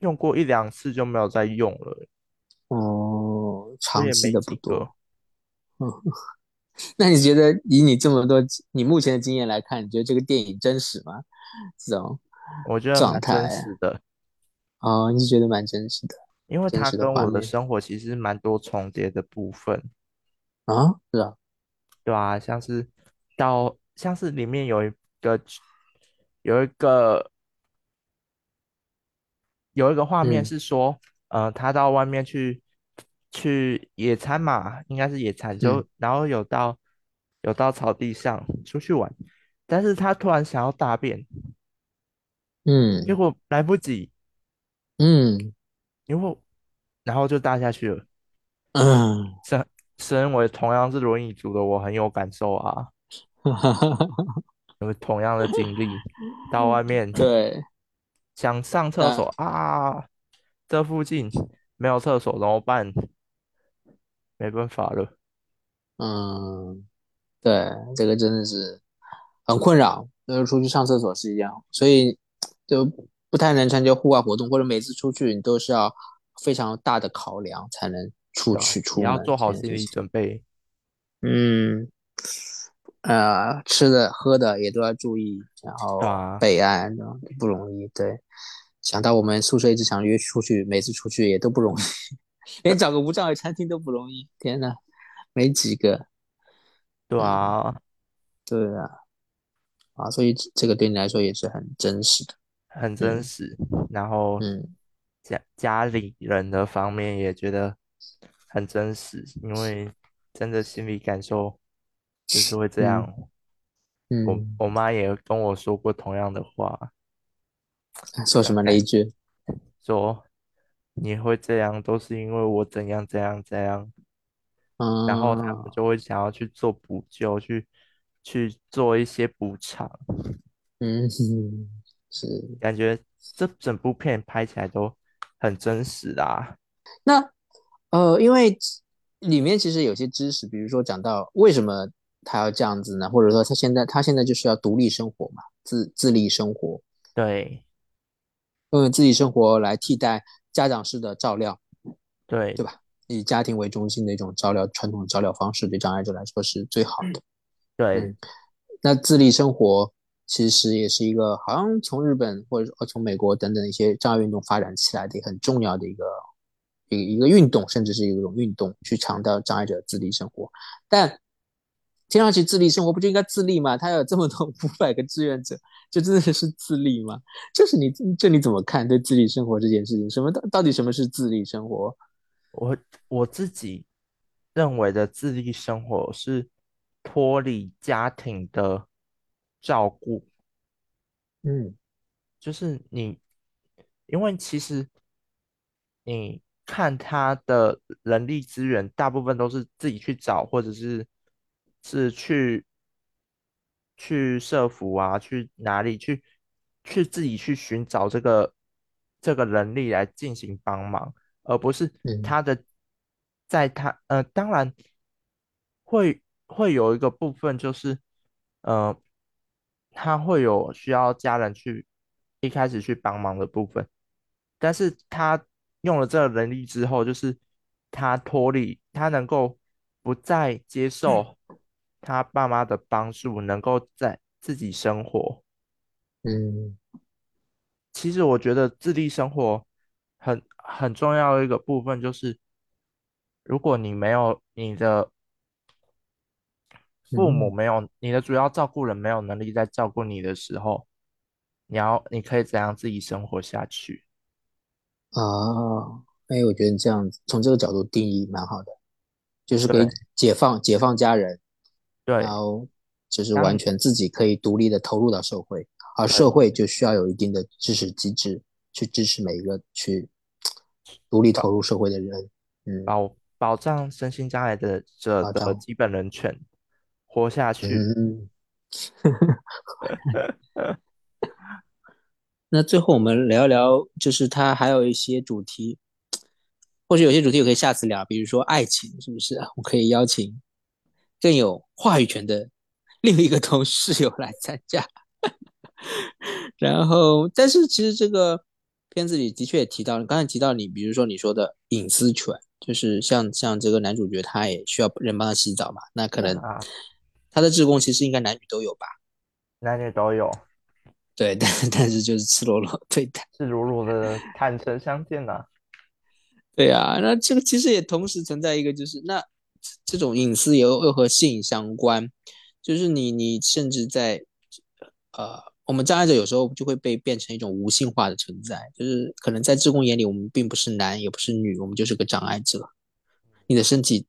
用过一两次就没有再用了。哦，长期的不多。嗯，<laughs> 那你觉得以你这么多你目前的经验来看，你觉得这个电影真实吗？这种我觉得蛮真实的。哦，你是觉得蛮真实的？因为它跟我的生活其实蛮多重叠的部分。啊，是啊，对啊，像是到像是里面有一个。有一个有一个画面是说，呃，他到外面去去野餐嘛，应该是野餐，就然后有到有到草地上出去玩，但是他突然想要大便，嗯，结果来不及，嗯，因为然后就大下去了，嗯，身身为同样是轮椅族的我很有感受啊。<laughs> 有同样的经历，到外面对，想上厕所啊，这附近没有厕所怎么办？没办法了。嗯，对，这个真的是很困扰。就是出去上厕所是一样，所以就不太能参加户外活动，或者每次出去你都是要非常大的考量才能出去出门，要做好心理准备。嗯。呃，吃的喝的也都要注意，然后备案，不容易。对，想到我们宿舍一直想约出去，每次出去也都不容易，<laughs> 连找个无障碍餐厅都不容易。天呐，没几个。对啊，对啊，啊，所以这个对你来说也是很真实的，很真实。然后，嗯，家家里人的方面也觉得很真实，因为真的心理感受。就是会这样，我我妈也跟我说过同样的话，说什么那一句？说你会这样都是因为我怎样怎样怎样，嗯，然后他们就会想要去做补救，去去做一些补偿，嗯，<laughs> 是感觉这整部片拍起来都很真实啊。那呃，因为里面其实有些知识，比如说讲到为什么。他要这样子呢，或者说他现在他现在就是要独立生活嘛，自自立生活，对用自己生活来替代家长式的照料，对对吧？以家庭为中心的一种照料，传统的照料方式对障碍者来说是最好的。对嗯，那自立生活其实也是一个好像从日本或者说从美国等等一些障碍运动发展起来的很重要的一个一个一个运动，甚至是一种运动，去强调障碍者自立生活。但听上去自立生活不就应该自立吗？他有这么多 <laughs> 五百个志愿者，就真的是自立吗？就是你这你怎么看对自立生活这件事情？什么到到底什么是自立生活？我我自己认为的自立生活是脱离家庭的照顾，嗯就是你，因为其实你看他的人力资源，大部分都是自己去找，或者是是去去社服啊，去哪里去去自己去寻找这个这个能力来进行帮忙，而不是嗯他的在他呃，当然会会有一个部分就是呃，他会有需要家人去一开始去帮忙的部分。但是他用了这个能力之后，就是他脱离，他能够不再接受他爸妈的帮助，能够在自己生活。嗯其实我觉得自立生活很很重要的一个部分就是，如果你没有你的父母嗯没有你的主要照顾人没有能力在照顾你的时候，你要你可以怎样自己生活下去？啊，哎，我觉得你这样从这个角度定义蛮好的，就是可以解放解放家人，然，后就是完全自己可以独立的投入到社会，而社会就需要有一定的支持机制去支持每一个去独立投入社会的人。嗯，保保障身心障碍的者好的，的基本人权，活下去。嗯，<laughs> <laughs> 那最后我们聊一聊，就是它还有一些主题，或许有些主题我可以下次聊，比如说爱情，是不是？我可以邀请更有话语权的另一个同事友来参加。然后，但是其实这个片子里的确也提到，刚才提到你，比如说你说的隐私权，就是像像这个男主角他也需要人帮他洗澡嘛，那可能啊，他的职工其实应该男女都有吧？男女都有，对，但但是就是赤裸裸对待。赤裸裸的坦诚相见呐、对啊，那这个其实也同时存在一个，就是那这种隐私又又和性相关，就是你你甚至在呃，我们障碍者有时候就会被变成一种无性化的存在，就是可能在志工眼里，我们并不是男也不是女，我们就是个障碍者。你的身体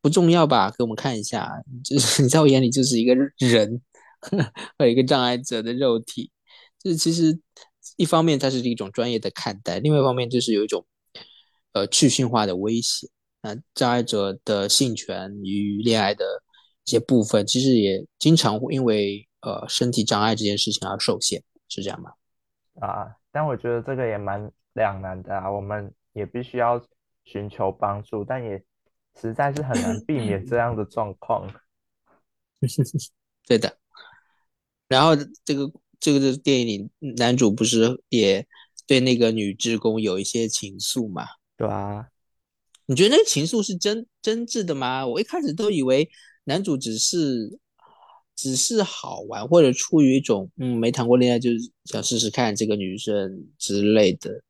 不重要吧？给我们看一下，就是你在我眼里就是一个人，和一个障碍者的肉体。就是其实一方面它是一种专业的看待，另外一方面就是有一种呃去性化的威胁。那障碍者的性权与恋爱的一些部分，其实也经常会因为呃身体障碍这件事情而受限，是这样吗？啊，但我觉得这个也蛮两难的啊，我们也必须要寻求帮助，但也实在是很难避免这样的状况。<laughs> 对的。然后这个这个电影里，男主不是也对那个女职工有一些情愫嘛？对啊，你觉得那个情愫是真真挚的吗？我一开始都以为男主只是只是好玩，或者出于一种嗯没谈过恋爱就是想试试看这个女生之类的。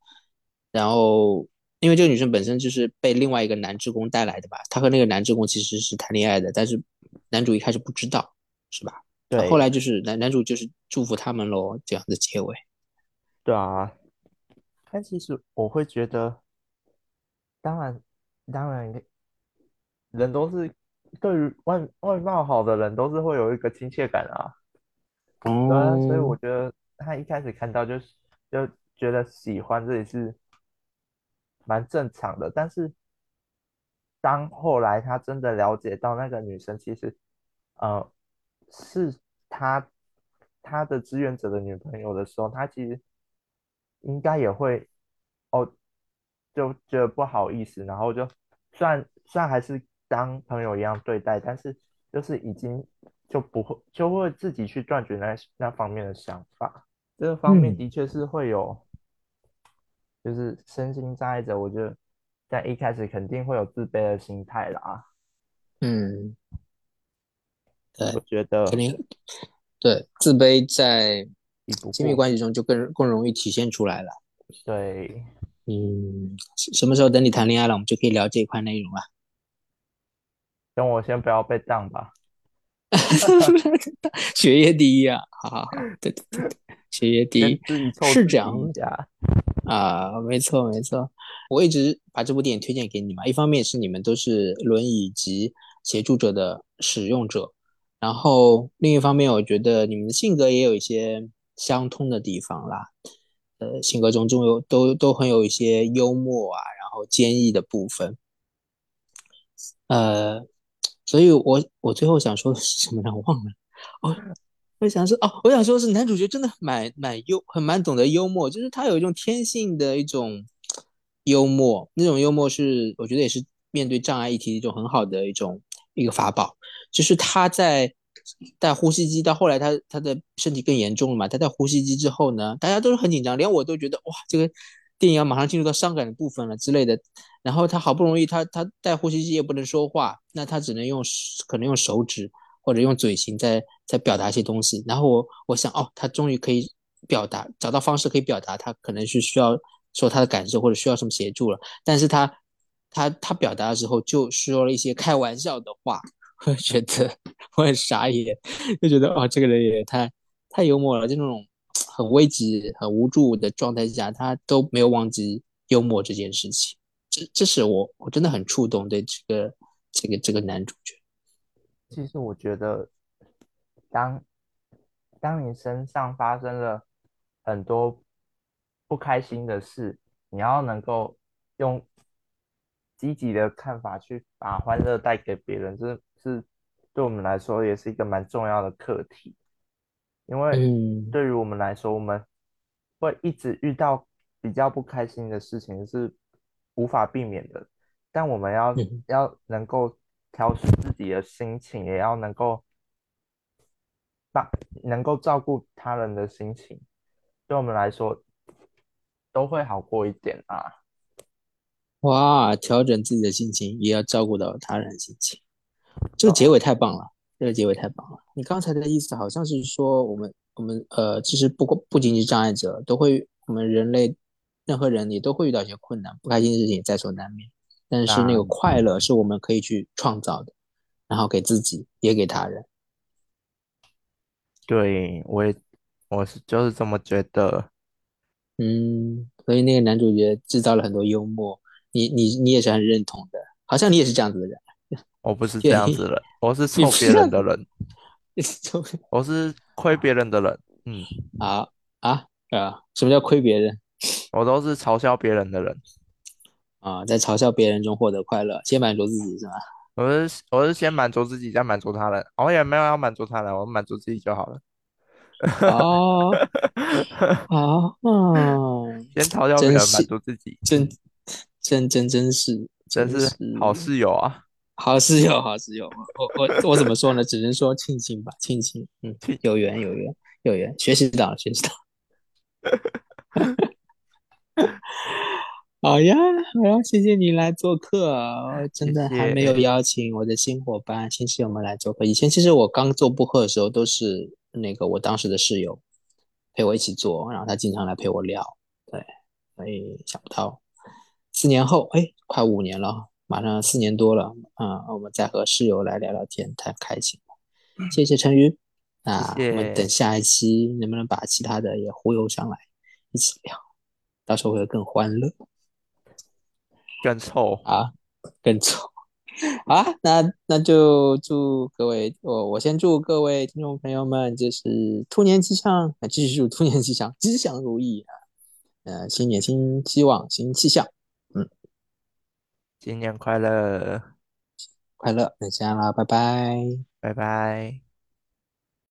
然后因为这个女生本身就是被另外一个男职工带来的吧，她和那个男职工其实是谈恋爱的，但是男主一开始不知道，是吧？对后来就是男男主就是祝福他们喽，这样的结尾。对啊，但其实我会觉得，当然当然，人都是对于外外貌好的人都是会有一个亲切感啊。对啊，所以我，觉得他一开始看到就是就觉得喜欢，这也是蛮正常的。但是当后来他真的了解到那个女生其实，呃，是他他的志愿者的女朋友的时候，他其实应该也会哦，就觉得不好意思，然后就虽然虽然还是当朋友一样对待，但是就是已经就不会就会自己去断绝那那方面的想法。这个方面嗯的确是会有，就是身心障碍者，我觉得在一开始肯定会有自卑的心态啦。嗯，对，我觉得肯定对，自卑在亲密，关系中就更更容易体现出来了。对，嗯，什么时候等你谈恋爱了，我们就可以聊这一块内容啊。等我先不要被当吧。<laughs> 学业第一啊，好好好，对对对对，学业第一是这样一下。啊，没错没错。我一直把这部电影推荐给你嘛，一方面是你们都是轮椅及协助者的使用者，然后另一方面，我觉得你们的性格也有一些相通的地方啦。呃，性格中中有都都很有一些幽默啊，然后坚毅的部分。呃，所以我我最后想说的是什么呢？我忘了。哦，我想说哦，我想说是男主角真的蛮蛮幽，很蛮懂得幽默，就是他有一种天性的一种幽默，那种幽默是我觉得也是面对障碍议题一种很好的一种一个法宝，就是他在带呼吸机到后来他他的身体更严重了嘛，他在呼吸机之后呢，大家都是很紧张，连我都觉得哇，这个电影要马上进入到伤感的部分了之类的。然后他好不容易他他带呼吸机也不能说话，那他只能用可能用手指或者用嘴型在在表达一些东西。然后我我想哦，他终于可以表达，找到方式可以表达，他可能是需要说他的感受或者需要什么协助了。但是他他他表达的时候就说了一些开玩笑的话，我觉得我很傻眼，就觉得哦，这个人也太太幽默了，就那种很危急、很无助的状态下，他都没有忘记幽默这件事情。这这是我我真的很触动对这个这个这个男主角。其实我觉得，当当你身上发生了很多不开心的事，你要能够用积极的看法去把欢乐带给别人，这是对我们来说也是一个蛮重要的课题。因为嗯对于我们来说，我们会一直遇到比较不开心的事情是无法避免的，但我们要嗯要能够调试自己的心情，也要能够把能够照顾他人的心情，对我们来说都会好过一点啊。哇，调整自己的心情，也要照顾到他人心情。这个结尾太棒了，这个结尾太棒了。你刚才的意思好像是说，我们我们呃，其实不过不仅仅是障碍者，都会我们人类任何人也都会遇到一些困难，不开心的事情也在所难免。但是那个快乐是我们可以去创造的，然后给自己也给他人。对我也我是就是这么觉得。嗯，所以那个男主角制造了很多幽默，你你你也是很认同的，好像你也是这样子的人，<laughs> 我不是这样子的人，我是你臭别人的人，<laughs> 我是亏别人的人。嗯，啊啊啊！什么叫亏别人 <laughs> 我都是嘲笑别人的人。啊？在嘲笑别人中获得快乐，先满足自己是吧？我是我是先满足自己，再满足他人。我也没有要满足他人，我满足自己就好了。哦哦，嗯，先嘲笑别人，满足自己，真真真真是真真是好室友啊！好室友，好室友。我我我怎么说呢？只能说庆幸吧，庆幸。嗯，有缘有缘有缘，学习到了学习到了。<laughs> 好呀，好呀，谢谢你来做客真的还没有邀请我的新伙伴、新室友们来做客。以前其实我刚做播客的时候，都是那个我当时的室友陪我一起做，然后他经常来陪我聊。对，所以想不到四年后，哎，快五年了，马上四年多了，啊、我们再和室友来聊聊天，太开心了。谢谢陈瑜，那我们等下一期能不能把其他的也忽悠上来一起聊，到时候会更欢乐。<laughs> 更臭。啊，更臭。好啊，那那就祝各位，我我先祝各位听众朋友们，就是兔年吉祥，啊，继续祝兔年吉祥，吉祥如意啊，呃，新年新希望，新气象，新年快乐，快乐，那这样啦，拜拜。拜拜。